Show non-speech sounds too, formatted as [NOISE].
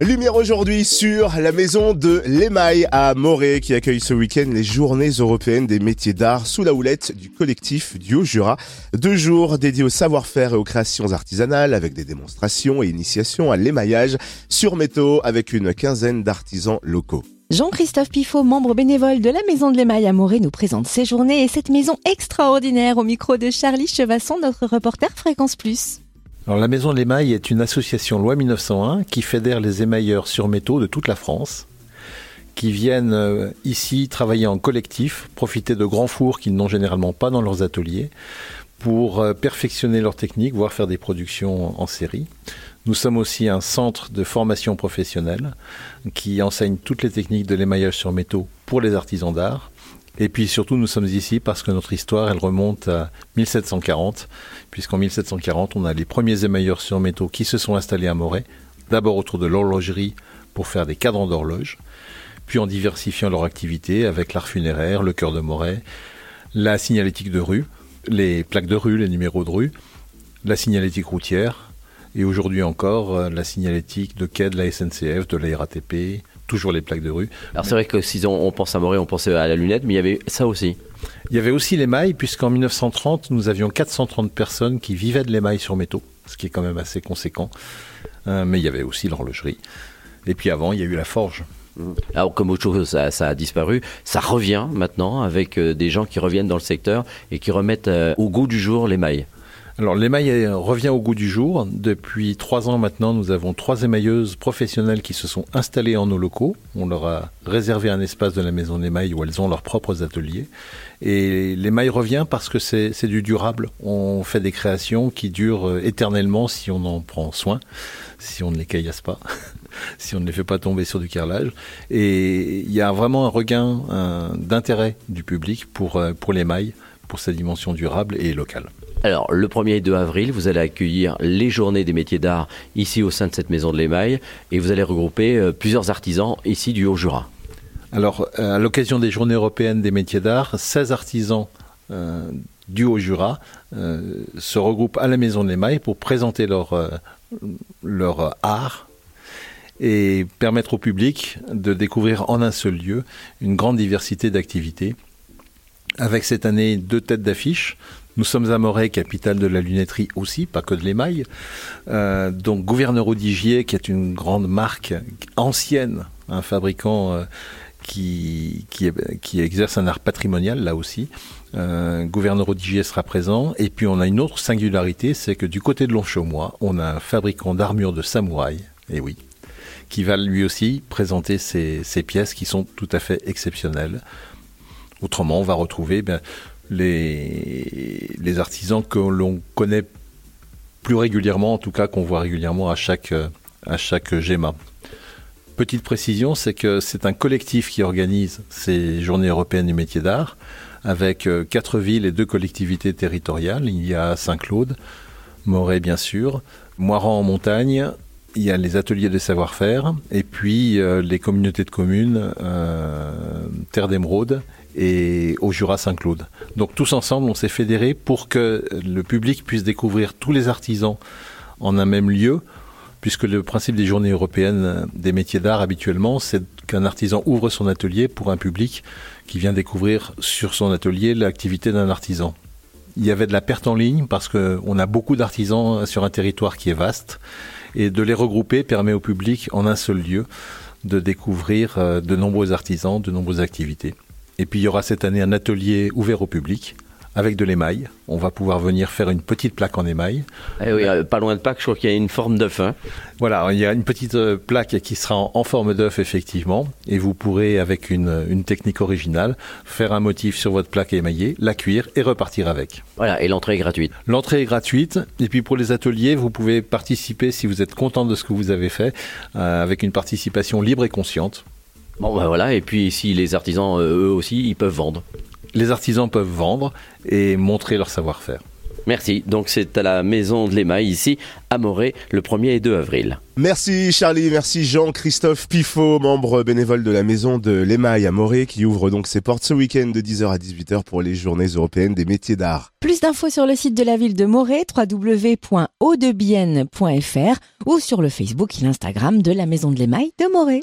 Lumière aujourd'hui sur la maison de l'émail à Moret qui accueille ce week-end les journées européennes des métiers d'art sous la houlette du collectif du Haut-Jura. Deux jours dédiés au savoir-faire et aux créations artisanales avec des démonstrations et initiations à l'émaillage sur métaux avec une quinzaine d'artisans locaux. Jean-Christophe Pifot, membre bénévole de la Maison de l'Émail à Moret, nous présente ses journées et cette maison extraordinaire au micro de Charlie Chevasson, notre reporter Fréquence Plus. La Maison de l'Émail est une association loi 1901 qui fédère les émailleurs sur métaux de toute la France, qui viennent euh, ici travailler en collectif, profiter de grands fours qu'ils n'ont généralement pas dans leurs ateliers, pour euh, perfectionner leur technique, voire faire des productions en série. Nous sommes aussi un centre de formation professionnelle qui enseigne toutes les techniques de l'émaillage sur métaux pour les artisans d'art. Et puis surtout, nous sommes ici parce que notre histoire, elle remonte à 1740, puisqu'en 1740, on a les premiers émailleurs sur métaux qui se sont installés à Moret, d'abord autour de l'horlogerie pour faire des cadrans d'horloge, puis en diversifiant leur activité avec l'art funéraire, le cœur de Moret, la signalétique de rue, les plaques de rue, les numéros de rue, la signalétique routière, et aujourd'hui encore euh, la signalétique de quai de la SNCF, de la RATP, toujours les plaques de rue. Alors c'est vrai que si on, pense à Moret, on pensait à la lunette, mais il y avait ça aussi. Il y avait aussi l'émail, puisqu'en 1930, nous avions 430 personnes qui vivaient de l'émail sur métaux, ce qui est quand même assez conséquent. Euh, mais il y avait aussi l'horlogerie. Et puis avant, il y a eu la forge. Mmh. Alors comme autre chose, ça, a disparu. Ça revient maintenant avec euh, des gens qui reviennent dans le secteur et qui remettent au goût du jour l'émail. Alors l'émail revient au goût du jour. Depuis trois ans maintenant, nous avons trois émailleuses professionnelles qui se sont installées en nos locaux. On leur a réservé un espace de la maison d'émail où elles ont leurs propres ateliers. Et l'émail revient parce que c'est du durable. On fait des créations qui durent euh, éternellement si on en prend soin, si on ne les caillasse pas, [LAUGHS] si on ne les fait pas tomber sur du carrelage. Et il y a vraiment un regain d'intérêt du public pour, euh, pour l'émail, pour sa dimension durable et locale. Alors, le 1er et 2 avril, vous allez accueillir les journées des métiers d'art ici au sein de cette maison de l'émail et vous allez regrouper euh, plusieurs artisans ici du Haut-Jura. Alors, euh, à l'occasion des journées européennes des métiers d'art, 16 artisans euh, du Haut-Jura se regroupent à la maison de l'émail pour présenter leur, leur art et permettre au public de découvrir en un seul lieu une grande diversité d'activités. Avec cette année deux têtes d'affiche, nous sommes à Moret, capitale de la lunetterie aussi, pas que de l'émail. Euh, donc Gouverneur Audigier, qui est une grande marque ancienne, un fabricant euh, qui, exerce un art patrimonial là aussi. Euh, Gouverneur Audigier sera présent. Et puis on a une autre singularité, c'est que du côté de Longchomois, on a un fabricant d'armure de samouraï, et oui, qui va lui aussi présenter ses, pièces qui sont tout à fait exceptionnelles. Autrement, on va retrouver ben, les, artisans que l'on connaît plus régulièrement, en tout cas qu'on voit régulièrement à chaque, à chaque GEMA. Petite précision, c'est que c'est un collectif qui organise ces journées européennes du métier d'art, avec euh, quatre villes et deux collectivités territoriales. Il y a Saint-Claude, Moret bien sûr, Moiran en montagne, il y a les ateliers de savoir-faire, et puis euh, les communautés de communes, euh, Terre d'Émeraude et au Jura Saint-Claude. Donc tous ensemble, on s'est fédérés pour que le public puisse découvrir tous les artisans en un même lieu, puisque le principe des journées européennes des métiers d'art habituellement, c'est qu'un artisan ouvre son atelier pour un public qui vient découvrir sur son atelier l'activité d'un artisan. Il y avait de la perte en ligne parce qu'on a beaucoup d'artisans sur un territoire qui est vaste et de les regrouper permet au public en un seul lieu de découvrir euh, de nombreux artisans, de nombreuses activités. Et puis il y aura cette année un atelier ouvert au public avec de l'émail. On va pouvoir venir faire une petite plaque en émail. Eh oui, euh, pas loin de Pâques, je crois qu'il y a une forme d'œuf. Hein. Voilà, il y a une petite euh, plaque qui sera en, forme d'œuf, effectivement. Et vous pourrez, avec une, une, technique originale, faire un motif sur votre plaque émaillée, la cuire et repartir avec. Voilà, et l'entrée est gratuite. L'entrée est gratuite. Et puis pour les ateliers, vous pouvez participer, si vous êtes content de ce que vous avez fait, euh, avec une participation libre et consciente. Bon, ben voilà, et puis si les artisans, eux aussi, ils peuvent vendre. Les artisans peuvent vendre et montrer leur savoir-faire. Merci. Donc c'est à la maison de l'émail ici à Morée le 1er et 2 avril. Merci Charlie, merci Jean-Christophe Pifot, membre bénévole de la maison de l'émail à Morée, qui ouvre donc ses portes ce week-end de 10h à 18h pour les journées européennes des métiers d'art. Plus d'infos sur le site de la ville de Morée, www.audebienne.fr ou sur le Facebook et l'Instagram de la maison de l'émail de Morée.